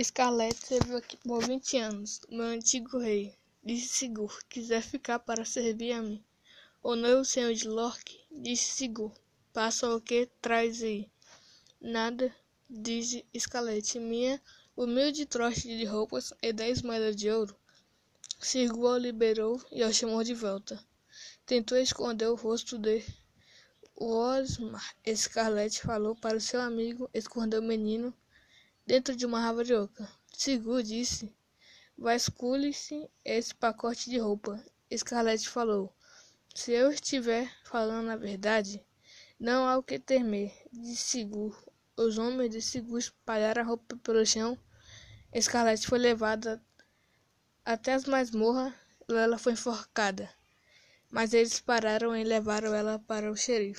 Scarlett serviu aqui por vinte anos. O meu antigo rei, disse Sigur, quiser ficar para servir a mim. O novo senhor de Lork, disse Sigur, passa o que traz aí. Nada, disse Scarlett, minha humilde trote de roupas e dez moedas de ouro. Sigur o liberou e o chamou de volta. Tentou esconder o rosto de Osmar. Scarlett falou para o seu amigo esconder o menino dentro de uma árvore oca. Sigur disse: Vasculhe-se esse pacote de roupa. Scarlett falou: Se eu estiver falando a verdade, não há o que temer. Disse Sigur. Os homens de Sigur espalharam a roupa pelo chão. Scarlett foi levada até as masmorras ela foi enforcada. Mas eles pararam e levaram ela para o xerife.